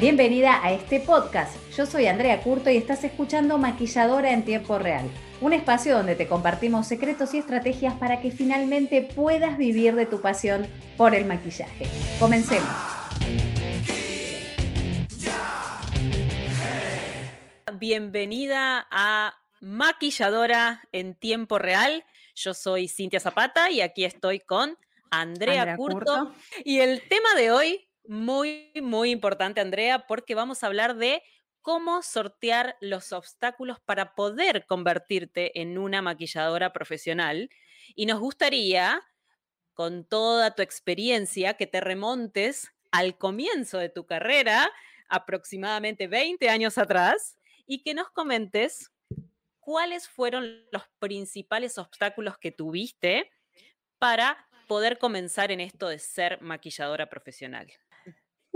Bienvenida a este podcast. Yo soy Andrea Curto y estás escuchando Maquilladora en Tiempo Real, un espacio donde te compartimos secretos y estrategias para que finalmente puedas vivir de tu pasión por el maquillaje. Comencemos. Bienvenida a Maquilladora en Tiempo Real. Yo soy Cintia Zapata y aquí estoy con Andrea, Andrea Curto. Curto. Y el tema de hoy, muy, muy importante, Andrea, porque vamos a hablar de cómo sortear los obstáculos para poder convertirte en una maquilladora profesional. Y nos gustaría, con toda tu experiencia, que te remontes al comienzo de tu carrera, aproximadamente 20 años atrás, y que nos comentes cuáles fueron los principales obstáculos que tuviste para poder comenzar en esto de ser maquilladora profesional.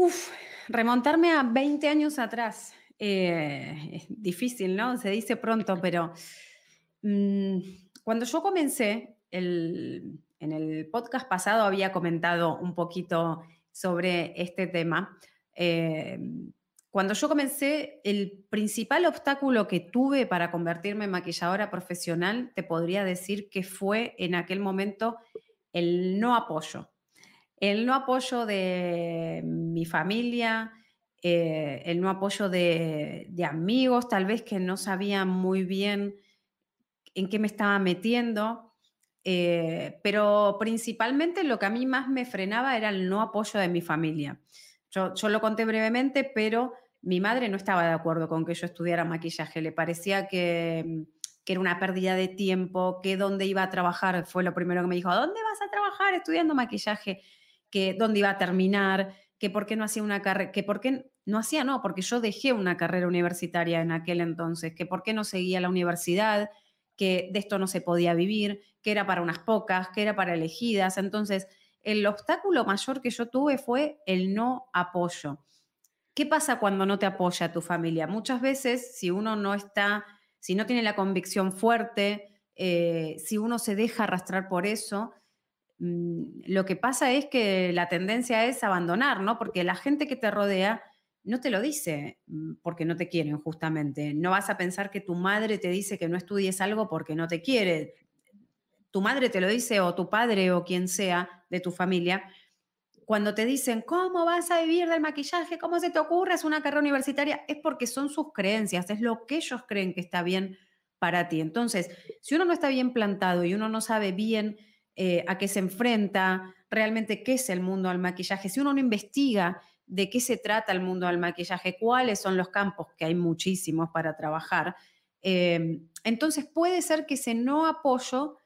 Uf, remontarme a 20 años atrás. eh, es difícil, ¿no? Se dice pronto, pero mm, cuando yo comencé, el- en el podcast pasado había comentado un poquito sobre este tema. Eh, cuando yo comencé, el principal obstáculo que tuve para convertirme en maquilladora profesional, te podría decir que fue en aquel momento el no apoyo. El no apoyo de mi familia, eh, el no apoyo de, amigos, tal vez que no sabían muy bien en qué me estaba metiendo, eh, pero principalmente lo que a mí más me frenaba era el no apoyo de mi familia. Yo, lo conté brevemente, pero mi madre no estaba de acuerdo con que yo estudiara maquillaje, le parecía que, mm, era una pérdida de tiempo, que dónde iba a trabajar, fue lo primero que me dijo, ¿dónde vas a trabajar estudiando maquillaje? Que dónde iba a terminar, que por qué no hacía una carrera, que por qué no hacía, no, porque yo dejé una carrera universitaria en aquel entonces, que por qué no seguía la universidad, que de esto no se podía vivir, que era para unas pocas, que era para elegidas. Entonces, el obstáculo mayor que yo tuve fue el no apoyo. ¿Qué pasa cuando no te apoya tu familia? Muchas veces, si uno no está, si no tiene la convicción fuerte, eh, si uno se deja arrastrar por eso, lo que pasa es que la tendencia es abandonar, ¿no? Porque la gente que te rodea no te lo dice mm, porque no te quieren, justamente. No vas a pensar que tu madre te dice que no estudies algo porque no te quiere. Tu madre te lo dice o tu padre o quien sea de tu familia. Cuando te dicen, ¿cómo vas a vivir del maquillaje? ¿Cómo se te ocurre? Es una carrera universitaria. Es porque son sus creencias, es lo que ellos creen que está bien para ti. Entonces, si uno no está bien plantado y uno no sabe bien eh, a qué se enfrenta, realmente qué es el mundo del maquillaje, si uno no investiga de qué se trata el mundo del maquillaje, cuáles son los campos, que hay muchísimos para trabajar, eh, entonces puede ser que ese no apoyo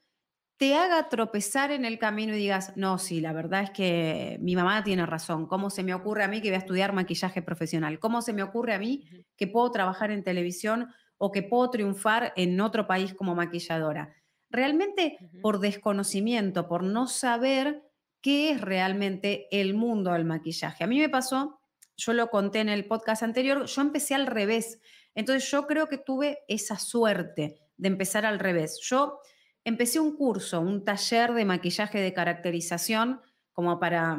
te haga tropezar en el camino y digas, no, sí, la verdad es que mi mamá tiene razón. ¿Cómo se me ocurre a mí que voy a estudiar maquillaje profesional? ¿Cómo se me ocurre a mí que puedo trabajar en televisión o que puedo triunfar en otro país como maquilladora? Realmente por desconocimiento, por no saber qué es realmente el mundo del maquillaje. A mí me pasó, yo lo conté en el podcast anterior, yo empecé al revés. Entonces yo creo que tuve esa suerte de empezar al revés. Yo empecé un curso, un taller de maquillaje de caracterización como para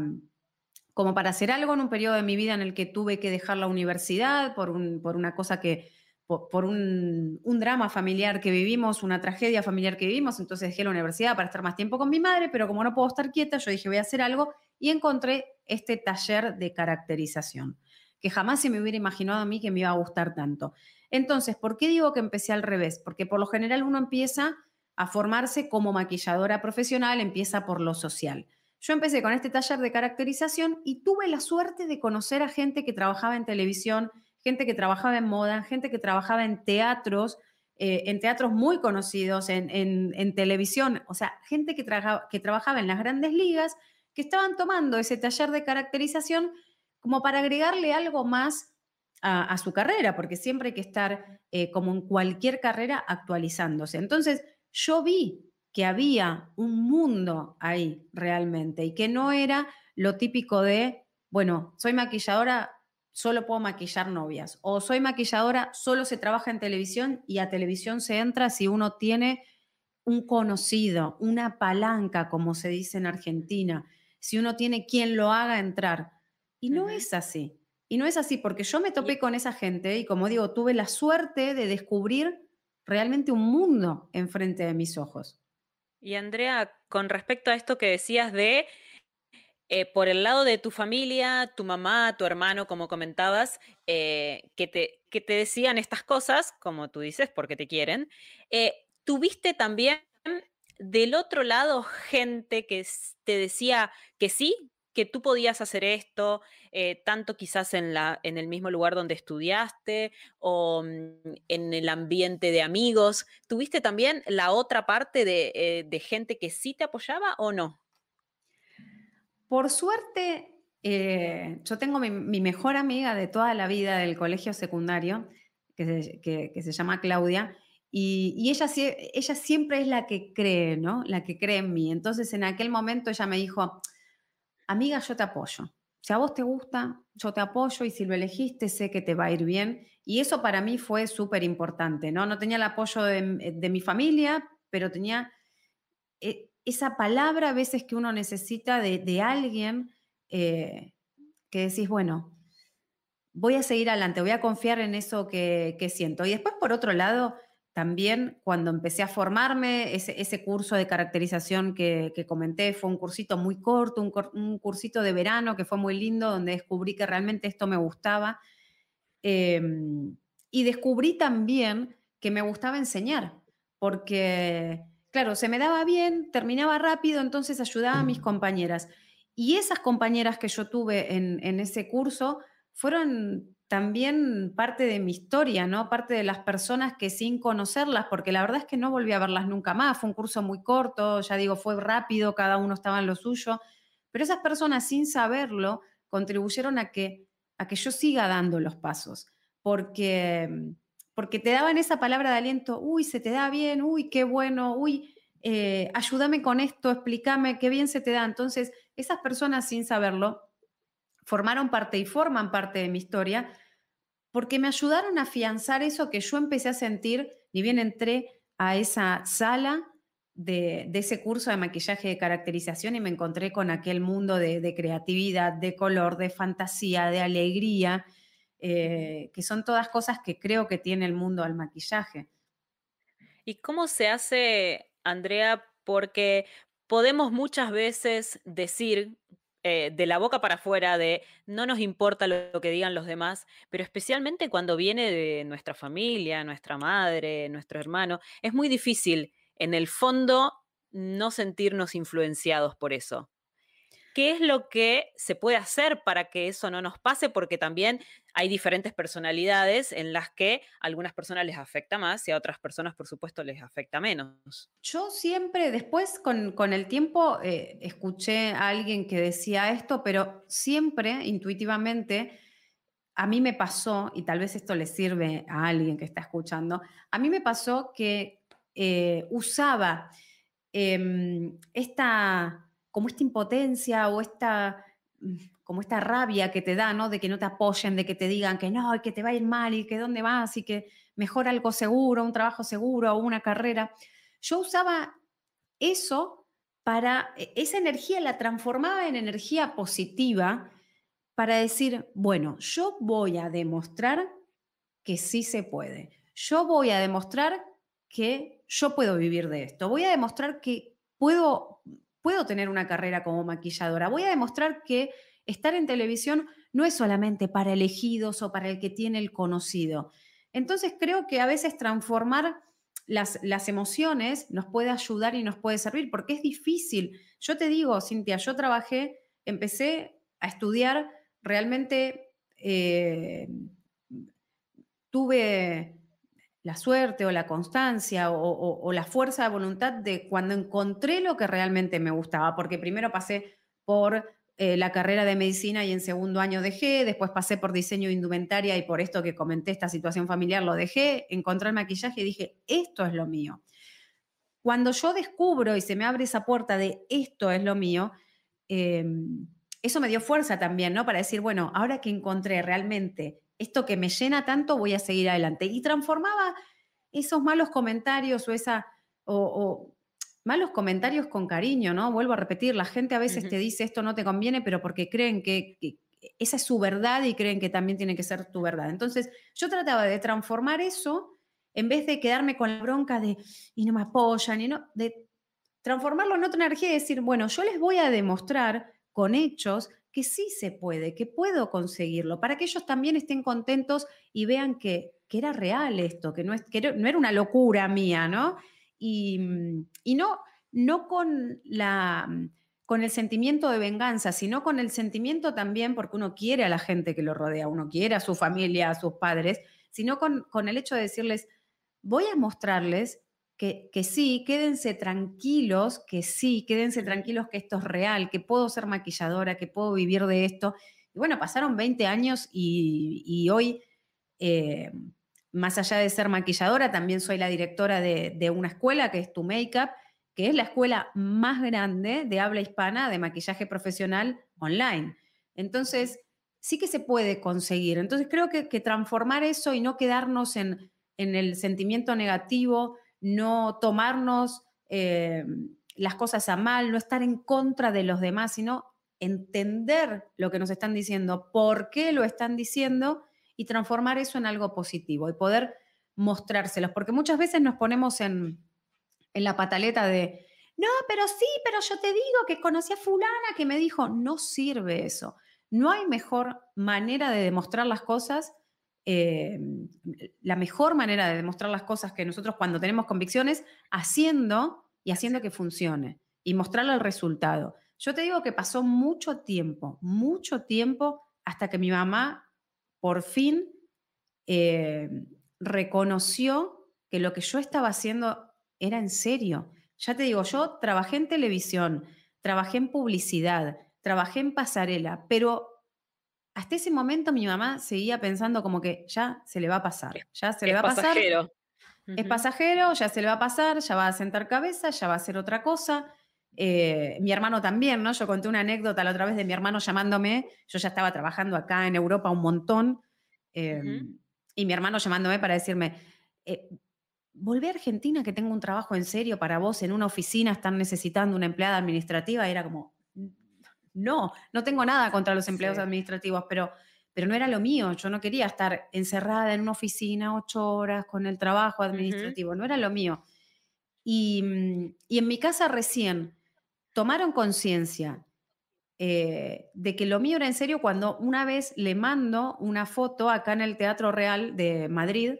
como para hacer algo en un periodo de mi vida en el que tuve que dejar la universidad por, un- por una cosa que, por, un, un drama familiar que vivimos, una tragedia familiar que vivimos, entonces dejé la universidad para estar más tiempo con mi madre, pero como no puedo estar quieta, yo dije voy a hacer algo y encontré este taller de caracterización, que jamás se me hubiera imaginado a mí que me iba a gustar tanto. Entonces, ¿por qué digo que empecé al revés? Porque por lo general uno empieza a formarse como maquilladora profesional, empieza por lo social. Yo empecé con este taller de caracterización y tuve la suerte de conocer a gente que trabajaba en televisión, gente que trabajaba en moda, gente que trabajaba en teatros, eh, en teatros muy conocidos, en, en- televisión, o sea, gente que, que trabajaba en las grandes ligas, que estaban tomando ese taller de caracterización como para agregarle algo más a, a su carrera, porque siempre hay que estar, eh, como en cualquier carrera, actualizándose. Entonces, yo vi que había un mundo ahí realmente y que no era lo típico de, bueno, soy maquilladora, solo puedo maquillar novias, o soy maquilladora, solo se trabaja en televisión y a televisión se entra si uno tiene un conocido, una palanca, como se dice en Argentina, si uno tiene quien lo haga entrar. Y no es así. Y no es así, porque yo me topé con esa gente y como digo, tuve la suerte de descubrir realmente un mundo enfrente de mis ojos. Y Andrea, con respecto a esto que decías de eh, por el lado de tu familia, tu mamá, tu hermano, como comentabas, eh, que, te, que te decían estas cosas, como tú dices, porque te quieren, eh, ¿tuviste también del otro lado gente que te decía que sí, que tú podías hacer esto, tanto quizás en, la, en el mismo lugar donde estudiaste o mm, en el ambiente de amigos? ¿Tuviste también la otra parte de, de gente que sí te apoyaba o no? Por suerte, eh, yo tengo mi, mejor amiga de toda la vida del colegio secundario, que se, llama Claudia, y, ella, siempre es la que cree, ¿no? La que cree en mí. Entonces, en aquel momento ella me dijo, amiga, yo te apoyo. Si a vos te gusta, yo te apoyo y si lo elegiste, sé que te va a ir bien. Y eso para mí fue súper importante, ¿no? No tenía el apoyo de, mi familia, pero tenía eh, esa palabra a veces que uno necesita de, alguien eh, que decís, bueno, voy a seguir adelante, voy a confiar en eso que, siento. Y después, por otro lado, también cuando empecé a formarme, ese, curso de caracterización que, comenté fue un cursito muy corto, un, cursito de verano que fue muy lindo, donde descubrí que realmente esto me gustaba. Em, y descubrí también que me gustaba enseñar, porque claro, se me daba bien, terminaba rápido, entonces ayudaba a mis compañeras. Y esas compañeras que yo tuve en, ese curso fueron también parte de mi historia, ¿no? Parte de las personas que sin conocerlas, porque la verdad es que no volví a verlas nunca más, fue un curso muy corto, ya digo, fue rápido, cada uno estaba en lo suyo, pero esas personas sin saberlo contribuyeron a que, a que yo siga dando los pasos, porque porque te daban esa palabra de aliento, uy, se te da bien, uy, qué bueno, uy, eh, ayúdame con esto, explícame qué bien se te da. Entonces, esas personas sin saberlo formaron parte y forman parte de mi historia porque me ayudaron a afianzar eso que yo empecé a sentir, ni bien entré a esa sala de, ese curso de maquillaje de caracterización y me encontré con aquel mundo de creatividad, de color, de fantasía, de alegría, eh, que son todas cosas que creo que tiene el mundo al maquillaje. ¿Y cómo se hace, Andrea? Porque podemos muchas veces decir eh, de la boca para afuera de no nos importa lo, que digan los demás, pero especialmente cuando viene de nuestra familia, nuestra madre, nuestro hermano, es muy difícil en el fondo no sentirnos influenciados por eso. ¿Qué es lo que se puede hacer para que eso no nos pase? Porque también hay diferentes personalidades en las que a algunas personas les afecta más y a otras personas, por supuesto, les afecta menos. Yo siempre, después con, el tiempo, eh, escuché a alguien que decía esto, pero siempre, intuitivamente, a mí me pasó, y tal vez esto le sirve a alguien que está escuchando, a mí me pasó que eh, usaba em, esta como esta impotencia o esta, mm, como esta rabia que te da, ¿no? De que no te apoyen, de que te digan que no, y que te va a ir mal y que dónde vas y que mejor algo seguro, un trabajo seguro o una carrera. Yo usaba eso para, e, esa energía la transformaba en energía positiva para decir, bueno, yo voy a demostrar que sí se puede. Yo voy a demostrar que yo puedo vivir de esto. Voy a demostrar que puedo puedo tener una carrera como maquilladora. Voy a demostrar que estar en televisión no es solamente para elegidos o para el que tiene el conocido. Entonces creo que a veces transformar las, emociones nos puede ayudar y nos puede servir, porque es difícil. Yo te digo, Cintia, yo trabajé, empecé a estudiar, realmente eh, tuve la suerte o la constancia o, la fuerza de voluntad de cuando encontré lo que realmente me gustaba, porque primero pasé por eh, la carrera de medicina y en segundo año dejé, después pasé por diseño de indumentaria y por esto que comenté, esta situación familiar, lo dejé, encontré el maquillaje y dije, esto es lo mío. Cuando yo descubro y se me abre esa puerta de esto es lo mío, em, eso me dio fuerza también, ¿no? Para decir, bueno, ahora que encontré realmente esto que me llena tanto, voy a seguir adelante. Y transformaba esos malos comentarios o esa, o, malos comentarios con cariño, ¿no? Vuelvo a repetir, la gente a veces te dice esto no te conviene, pero porque creen que, esa es su verdad y creen que también tiene que ser tu verdad. Entonces, yo trataba de transformar eso en vez de quedarme con la bronca de, y no me apoyan, y no, de transformarlo en otra energía y decir, bueno, yo les voy a demostrar con hechos que sí se puede, que puedo conseguirlo, para que ellos también estén contentos y vean que, que era real esto, que no, es, que no era una locura mía, ¿no? Y, y no, no con la con el sentimiento de venganza, sino con el sentimiento también, porque uno quiere a la gente que lo rodea, uno quiere a su familia, a sus padres, sino con, con el hecho de decirles, voy a mostrarles que, que, sí, quédense tranquilos, que sí, quédense tranquilos que esto es real, que puedo ser maquilladora, que puedo vivir de esto. Y bueno, pasaron 20 años y, hoy, eh, más allá de ser maquilladora, también soy la directora de, de una escuela que es Tu Makeup, que es la escuela más grande de habla hispana de maquillaje profesional online. Entonces, sí que se puede conseguir. Entonces, creo que, transformar eso y no quedarnos en, el sentimiento negativo, no tomarnos eh, las cosas a mal, no estar en contra de los demás, sino entender lo que nos están diciendo, por qué lo están diciendo y transformar eso en algo positivo y poder mostrárselos. Porque muchas veces nos ponemos en, en la pataleta de, no, pero sí, pero yo te digo que conocí a fulana que me dijo, no sirve eso. No hay mejor manera de demostrar las cosas, eh, la mejor manera de demostrar las cosas que nosotros cuando tenemos convicciones, haciendo y haciendo que funcione y mostrarle el resultado. Yo te digo que pasó mucho tiempo, mucho tiempo hasta que mi mamá por fin eh, reconoció que lo que yo estaba haciendo era en serio. Ya te digo, yo trabajé en televisión, trabajé en publicidad, trabajé en pasarela, pero hasta ese momento mi mamá seguía pensando como que ya se le va a pasar, ya se le va a pasar. Pasajero. Es pasajero, ya se le va a pasar, ya va a sentar cabeza, ya va a hacer otra cosa. Eh, mi hermano también, ¿no? Yo conté una anécdota la otra vez de mi hermano llamándome, yo ya estaba trabajando acá en Europa un montón, em, y mi hermano llamándome para decirme, eh, volví a Argentina, que tengo un trabajo en serio para vos en una oficina, están necesitando una empleada administrativa, era como, no, no tengo nada contra los empleados administrativos, pero, pero no era lo mío, yo no quería estar encerrada en una oficina ocho horas con el trabajo administrativo, no era lo mío. Y, mm, y, en mi casa recién tomaron conciencia eh, de que lo mío era en serio cuando una vez le mando una foto acá en el Teatro Real de Madrid,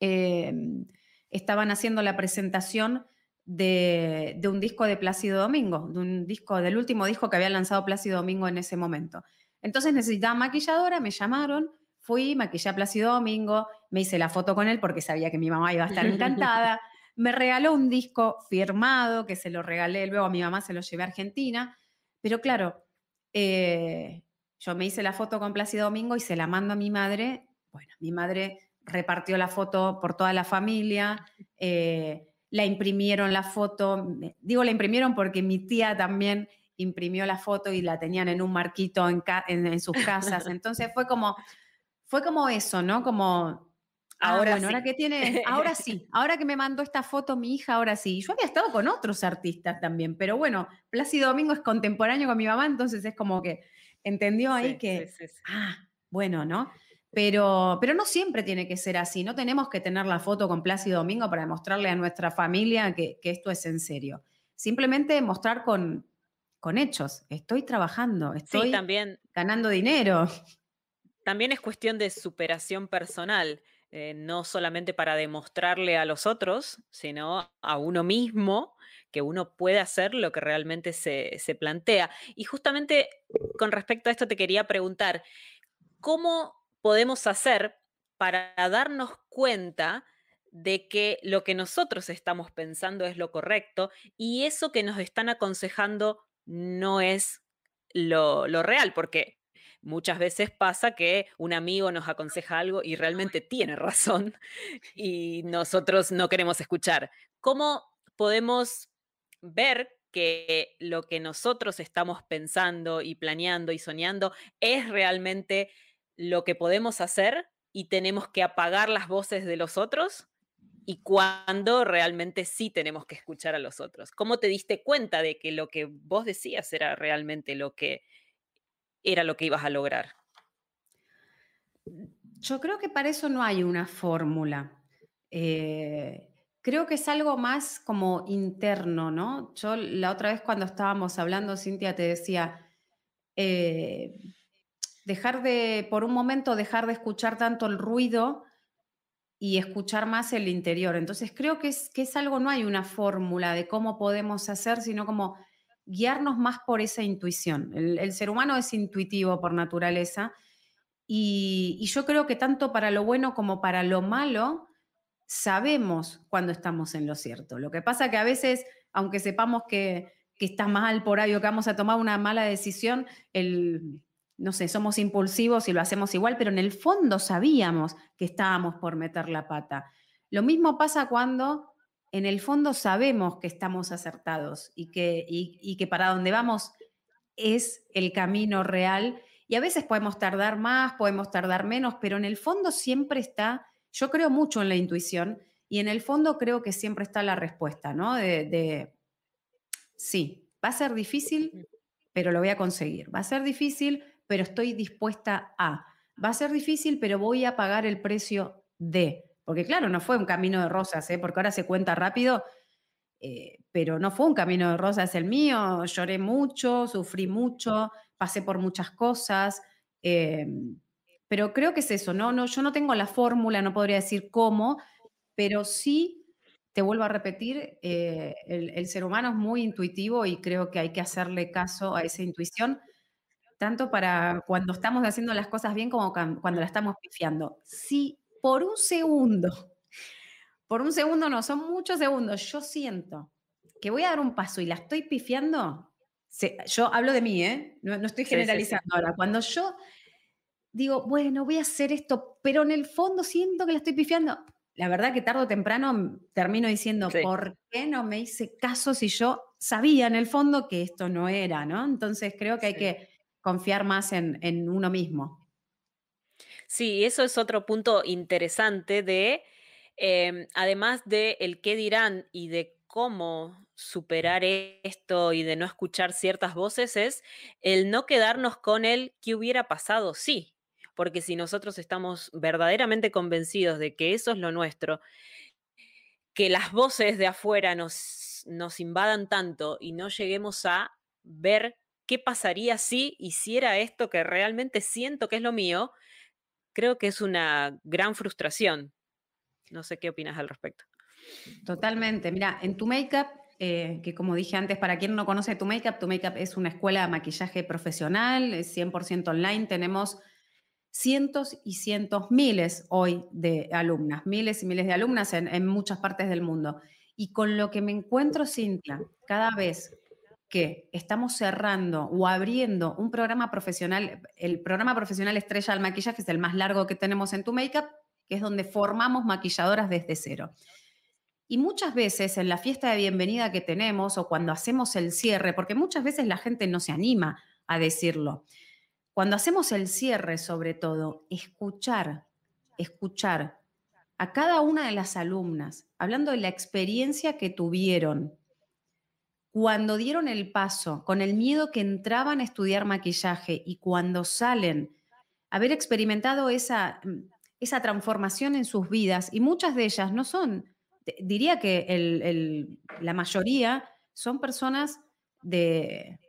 Em, estaban haciendo la presentación de, un disco de Plácido Domingo, de un disco, del último disco que había lanzado Plácido Domingo en ese momento. Entonces necesitaba maquilladora, me llamaron, fui, maquillé a Plácido Domingo, me hice la foto con él porque sabía que mi mamá iba a estar encantada. me regaló un disco firmado que se lo regalé, luego a mi mamá se lo llevé a Argentina. Pero claro, eh, yo me hice la foto con Plácido Domingo y se la mando a mi madre. Bueno, mi madre repartió la foto por toda la familia, eh, la imprimieron la foto, digo la imprimieron porque mi tía también imprimió la foto y la tenían en un marquito en, sus casas. Entonces fue como, fue como eso, ¿no? Como, ah, ahora bueno, ahora que tiene, ahora sí, ahora que me mandó esta foto mi hija, ahora sí. Yo había estado con otros artistas también, pero bueno, Plácido Domingo es contemporáneo con mi mamá, entonces es como que entendió ahí que, ah, bueno, ¿no? Pero, pero no siempre tiene que ser así. No tenemos que tener la foto con Plácido Domingo para demostrarle a nuestra familia que, esto es en serio. Simplemente mostrar con, con hechos. Estoy trabajando, estoy también, ganando dinero. También es cuestión de superación personal, eh, no solamente para demostrarle a los otros, sino a uno mismo que uno puede hacer lo que realmente se, se plantea. Y justamente con respecto a esto te quería preguntar, ¿cómo podemos hacer para darnos cuenta de que lo que nosotros estamos pensando es lo correcto y eso que nos están aconsejando no es lo, real, porque muchas veces pasa que un amigo nos aconseja algo y realmente tiene razón y nosotros no queremos escuchar. ¿Cómo podemos ver que lo que nosotros estamos pensando y planeando y soñando es realmente lo que podemos hacer y tenemos que apagar las voces de los otros y cuando realmente sí tenemos que escuchar a los otros. ¿Cómo te diste cuenta de que lo que vos decías era realmente lo que era lo que ibas a lograr? Yo creo que para eso no hay una fórmula. Eh, creo que es algo más como interno, ¿no? Yo la otra vez cuando estábamos hablando, Cintia, te decía, eh, dejar de, por un momento, dejar de escuchar tanto el ruido y escuchar más el interior. Entonces creo que es, que es algo, no hay una fórmula de cómo podemos hacer, sino como guiarnos más por esa intuición. El, ser humano es intuitivo por naturaleza y, yo creo que tanto para lo bueno como para lo malo, sabemos cuando estamos en lo cierto. Lo que pasa que a veces, aunque sepamos que, que está mal por ahí o que vamos a tomar una mala decisión, el, no sé, somos impulsivos y lo hacemos igual, pero en el fondo sabíamos que estábamos por meter la pata. Lo mismo pasa cuando en el fondo sabemos que estamos acertados y que, y, que para donde vamos es el camino real. Y a veces podemos tardar más, podemos tardar menos, pero en el fondo siempre está, yo creo mucho en la intuición y en el fondo creo que siempre está la respuesta, ¿no? De, de sí, va a ser difícil, pero lo voy a conseguir. Va a ser difícil, pero estoy dispuesta a. Va a ser difícil, pero voy a pagar el precio de. Porque claro, no fue un camino de rosas, ¿eh? porque ahora se cuenta rápido, eh, pero no fue un camino de rosas el mío. Lloré mucho, sufrí mucho, pasé por muchas cosas. Em, pero creo que es eso, ¿no? no yo no tengo la fórmula, no podría decir cómo, pero sí, te vuelvo a repetir, eh, el, ser humano es muy intuitivo y creo que hay que hacerle caso a esa intuición, tanto para cuando estamos haciendo las cosas bien como cuando la estamos pifiando. Sí por un segundo, por un segundo no, son muchos segundos, yo siento que voy a dar un paso y la estoy pifiando, yo hablo de mí, ¿eh? no, estoy generalizando ahora, cuando yo digo, bueno, voy a hacer esto, pero en el fondo siento que la estoy pifiando, la verdad que tarde o temprano termino diciendo, ¿por qué no me hice caso si yo sabía en el fondo que esto no era, ¿no? Entonces creo que hay que confiar más en, uno mismo. Sí, eso es otro punto interesante de, em, además de el qué dirán y de cómo superar esto y de no escuchar ciertas voces, es el no quedarnos con el qué hubiera pasado, sí, porque si nosotros estamos verdaderamente convencidos de que eso es lo nuestro, que las voces de afuera nos, nos invadan tanto y no lleguemos a ver qué pasaría si hiciera esto que realmente siento que es lo mío, creo que es una gran frustración. No sé qué opinas al respecto. Totalmente. Mira, en tu Makeup, eh, que como dije antes, para quien no conoce tu Makeup, tu Makeup es una escuela de maquillaje profesional, es 100% online. Tenemos cientos y cientos, miles hoy de alumnas, miles y miles de alumnas en, en muchas partes del mundo. Y con lo que me encuentro, Cintia, cada vez que estamos cerrando o abriendo un programa profesional, el programa profesional Estrella del Maquillaje es el más largo que tenemos en tu Makeup, que es donde formamos maquilladoras desde cero. Y muchas veces en la fiesta de bienvenida que tenemos o cuando hacemos el cierre, porque muchas veces la gente no se anima a decirlo, cuando hacemos el cierre sobre todo, escuchar, escuchar a cada una de las alumnas, hablando de la experiencia que tuvieron, cuando dieron el paso, con el miedo que entraban a estudiar maquillaje y cuando salen, haber experimentado esa, mm, esa transformación en sus vidas, y muchas de ellas no son, diría que la mayoría son personas de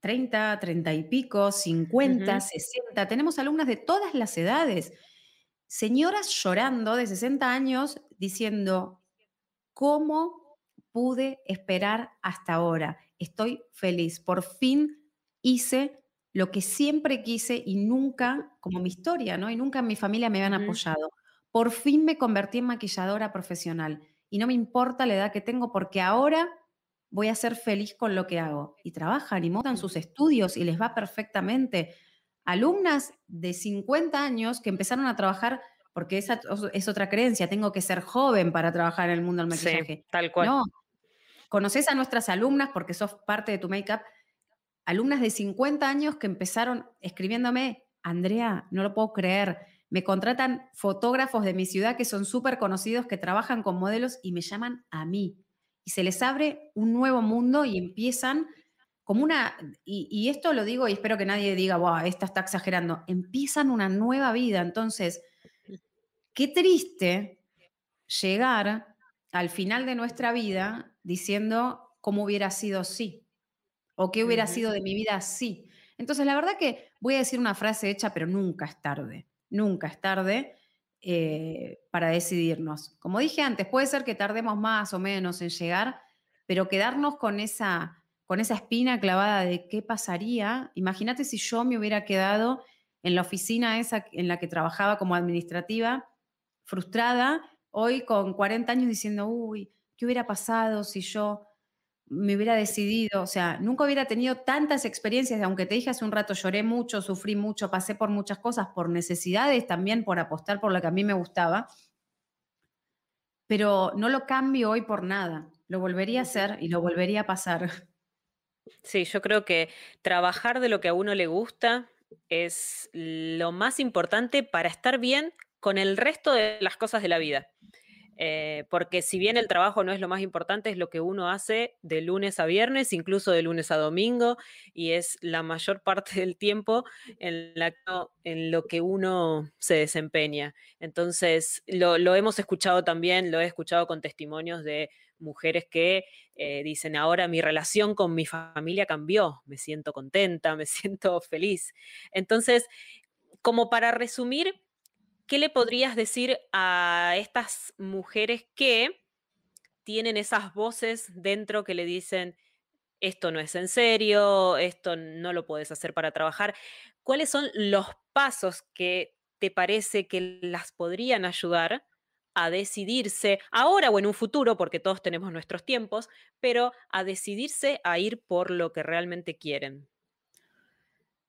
30, 30 y pico, 50, 60, tenemos alumnas de todas las edades, señoras llorando de 60 años diciendo, ¿cómo pude esperar hasta ahora. Estoy feliz. Por fin hice lo que siempre quise y nunca, como mi historia, ¿no? Y nunca en mi familia me habían apoyado. Por fin me convertí en maquilladora profesional y no me importa la edad que tengo porque ahora voy a ser feliz con lo que hago. Y trabajan y montan sus estudios y les va perfectamente. Alumnas de 50 años que empezaron a trabajar porque esa es otra creencia, tengo que ser joven para trabajar en el mundo del maquillaje. tal cual. No, Conoces a nuestras alumnas porque sos parte de tu make-up, alumnas de 50 años que empezaron escribiéndome, Andrea, no lo puedo creer, me contratan fotógrafos de mi ciudad que son súper conocidos, que trabajan con modelos y me llaman a mí. Y se les abre un nuevo mundo y empiezan como una, y, esto lo digo y espero que nadie diga, wow, esta está exagerando, empiezan una nueva vida. Entonces, qué triste llegar al final de nuestra vida diciendo cómo hubiera sido sí, o qué hubiera sido de mi vida sí. Entonces, la verdad que voy a decir una frase hecha, pero nunca es tarde, nunca es tarde eh, para decidirnos. Como dije antes, puede ser que tardemos más o menos en llegar, pero quedarnos con esa con esa espina clavada de qué pasaría. Imagínate si yo me hubiera quedado en la oficina esa en la que trabajaba como administrativa, frustrada, hoy con 40 años diciendo, uy, ¿qué hubiera pasado si yo me hubiera decidido? O sea, nunca hubiera tenido tantas experiencias, aunque te dije hace un rato, lloré mucho, sufrí mucho, pasé por muchas cosas, por necesidades, también por apostar por lo que a mí me gustaba, pero no lo cambio hoy por nada. Lo volvería a hacer y lo volvería a pasar. Sí, yo creo que trabajar de lo que a uno le gusta es lo más importante para estar bien con el resto de las cosas de la vida. Eh, porque si bien el trabajo no es lo más importante, es lo que uno hace de lunes a viernes, incluso de lunes a domingo, y es la mayor parte del tiempo en, en lo que uno se desempeña. Entonces, lo, lo hemos escuchado también, lo he escuchado con testimonios de mujeres que eh, dicen, ahora mi relación con mi familia cambió, me siento contenta, me siento feliz. Entonces, como para resumir, ¿qué le podrías decir a estas mujeres que tienen esas voces dentro que le dicen, esto no es en serio, esto no lo puedes hacer para trabajar? ¿Cuáles son los pasos que te parece que las podrían ayudar a decidirse, ahora o en un futuro, porque todos tenemos nuestros tiempos, pero a decidirse a ir por lo que realmente quieren.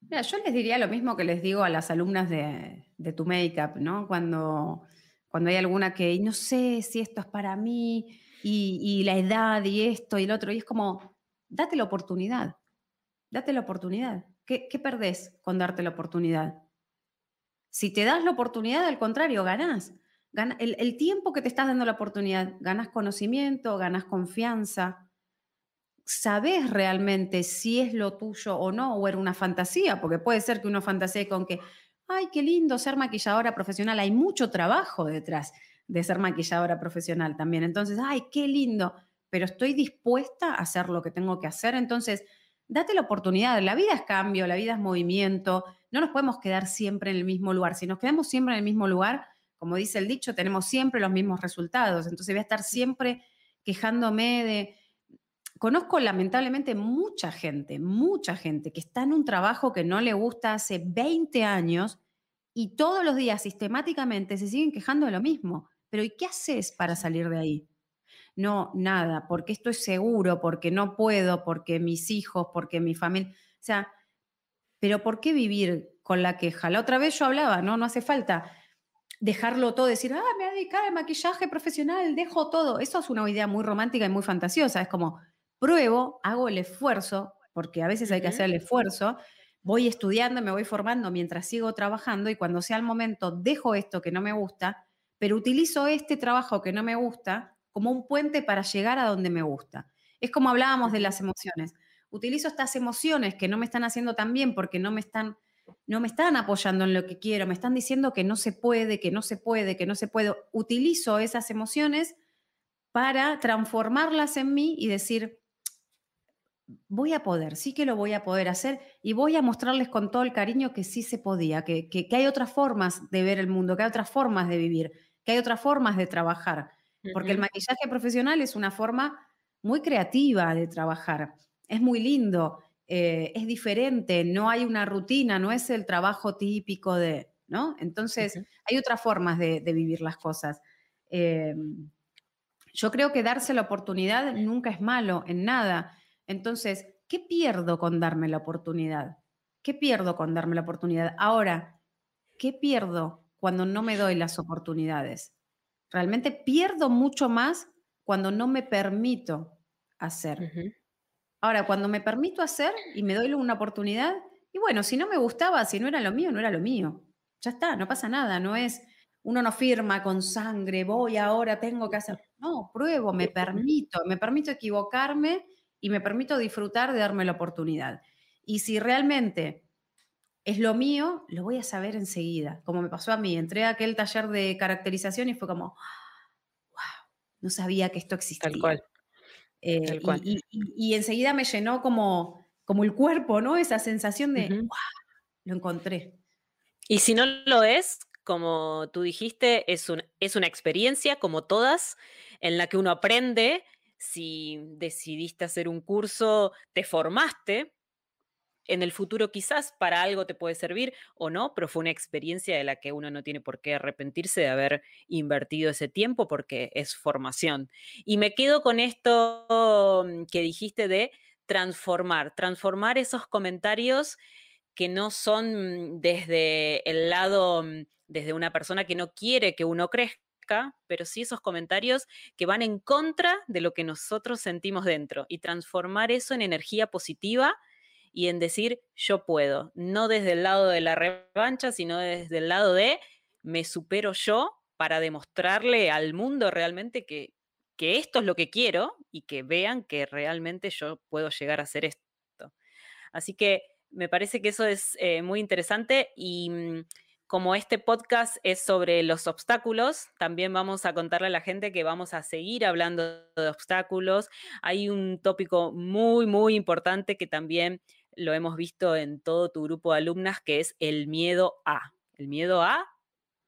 Yo les diría lo mismo que les digo a las alumnas de, tu make-up, ¿no? Cuando, cuando hay alguna que no sé si esto es para mí y, la edad y esto y lo otro, y es como, date la oportunidad, date la oportunidad. ¿Qué, qué perdés con darte la oportunidad? Si te das la oportunidad, al contrario, ganás el, tiempo que te estás dando la oportunidad, ganas conocimiento, ganas confianza, sabes realmente si es lo tuyo o no, o era una fantasía, porque puede ser que uno fantasee con que, ay, qué lindo ser maquilladora profesional, hay mucho trabajo detrás de ser maquilladora profesional también. Entonces, ay, qué lindo, pero estoy dispuesta a hacer lo que tengo que hacer. Entonces, date la oportunidad. La vida es cambio, la vida es movimiento. No nos podemos quedar siempre en el mismo lugar. Si nos quedamos siempre en el mismo lugar, como dice el dicho, tenemos siempre los mismos resultados. Entonces voy a estar siempre quejándome de... Conozco lamentablemente mucha gente, mucha gente que está en un trabajo que no le gusta hace 20 años y todos los días sistemáticamente se siguen quejando de lo mismo. Pero ¿y qué haces para salir de ahí? No, nada, porque esto es seguro, porque no puedo, porque mis hijos, porque mi familia. O sea, pero ¿por qué vivir con la queja? La otra vez yo hablaba, no, no hace falta dejarlo todo, decir, ah, me voy a dedicar al maquillaje profesional, dejo todo. Eso es una idea muy romántica y muy fantasiosa. Es como, pruebo, hago el esfuerzo, porque a veces hay que hacer el esfuerzo, voy estudiando, me voy formando mientras sigo trabajando y cuando sea el momento dejo esto que no me gusta, pero utilizo este trabajo que no me gusta como un puente para llegar a donde me gusta. Es como hablábamos de las emociones. Utilizo estas emociones que no me están haciendo tan bien porque no me están no me están apoyando en lo que quiero, me están diciendo que no se puede, que no se puede, que no se puede. Utilizo esas emociones para transformarlas en mí y decir, voy a poder, sí que lo voy a poder hacer y voy a mostrarles con todo el cariño que sí se podía, que, hay otras formas de ver el mundo, que hay otras formas de vivir, que hay otras formas de trabajar. Porque el maquillaje profesional es una forma muy creativa de trabajar, es muy lindo. Eh, es diferente, no hay una rutina, no es el trabajo típico de, ¿no? Entonces, hay otras formas de, vivir las cosas. Eh, yo creo que darse la oportunidad nunca es malo en nada. Entonces, ¿qué pierdo con darme la oportunidad? ¿Qué pierdo con darme la oportunidad? Ahora, ¿qué pierdo cuando no me doy las oportunidades? Realmente pierdo mucho más cuando no me permito hacer. Ahora, cuando me permito hacer y me doy una oportunidad, y bueno, si no me gustaba, si no era lo mío, no era lo mío. Ya está, no pasa nada, no es, uno no firma con sangre, voy ahora, tengo que hacer. No, pruebo, me permito, me permito equivocarme y me permito disfrutar de darme la oportunidad. Y si realmente es lo mío, lo voy a saber enseguida, como me pasó a mí. Entré a aquel taller de caracterización y fue como, wow, no sabía que esto existía. Tal cual. Eh, y, enseguida me llenó como, como el cuerpo, ¿no? Esa sensación de, wow, lo encontré. Y si no lo es, como tú dijiste, es, un, es una experiencia como todas en la que uno aprende. Si decidiste hacer un curso, te formaste, en el futuro quizás para algo te puede servir o no, pero fue una experiencia de la que uno no tiene por qué arrepentirse de haber invertido ese tiempo porque es formación. Y me quedo con esto mm, que dijiste de transformar, transformar esos comentarios que no son desde el lado, mm, desde una persona que no quiere que uno crezca, pero sí esos comentarios que van en contra de lo que nosotros sentimos dentro y transformar eso en energía positiva y en decir yo puedo, no desde el lado de la revancha, sino desde el lado de me supero yo para demostrarle al mundo realmente que, que esto es lo que quiero y que vean que realmente yo puedo llegar a hacer esto. Así que me parece que eso es eh, muy interesante y mm, como este podcast es sobre los obstáculos, también vamos a contarle a la gente que vamos a seguir hablando de obstáculos. Hay un tópico muy, muy importante que también lo hemos visto en todo tu grupo de alumnas, que es el miedo a. El miedo a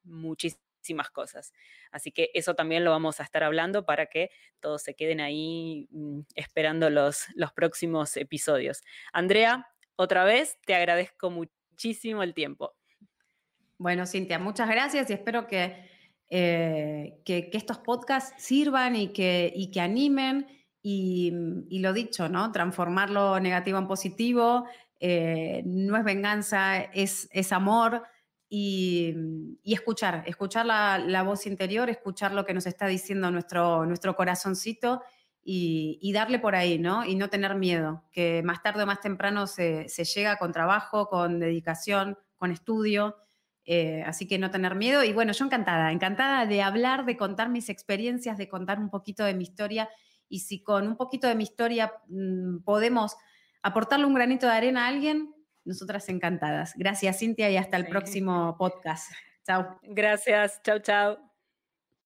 muchísimas cosas. Así que eso también lo vamos a estar hablando para que todos se queden ahí mm, esperando los, los próximos episodios. Andrea, otra vez te agradezco muchísimo el tiempo. Bueno, Cintia, muchas gracias y espero que, eh, que, estos podcasts sirvan y que, y que animen y, lo dicho, ¿no? Transformar lo negativo en positivo, eh, no es venganza, es, es amor y, escuchar, escuchar la, voz interior, escuchar lo que nos está diciendo nuestro, nuestro corazoncito y, darle por ahí, ¿no? Y no tener miedo, que más tarde o más temprano se, llega con trabajo, con dedicación, con estudio. Eh, así que no tener miedo. Y bueno, yo encantada, encantada de hablar, de contar mis experiencias, de contar un poquito de mi historia y si con un poquito de mi historia mm, podemos aportarle un granito de arena a alguien, nosotras encantadas. Gracias, Cintia, y hasta el próximo podcast. Chao. Gracias. Chao, chao.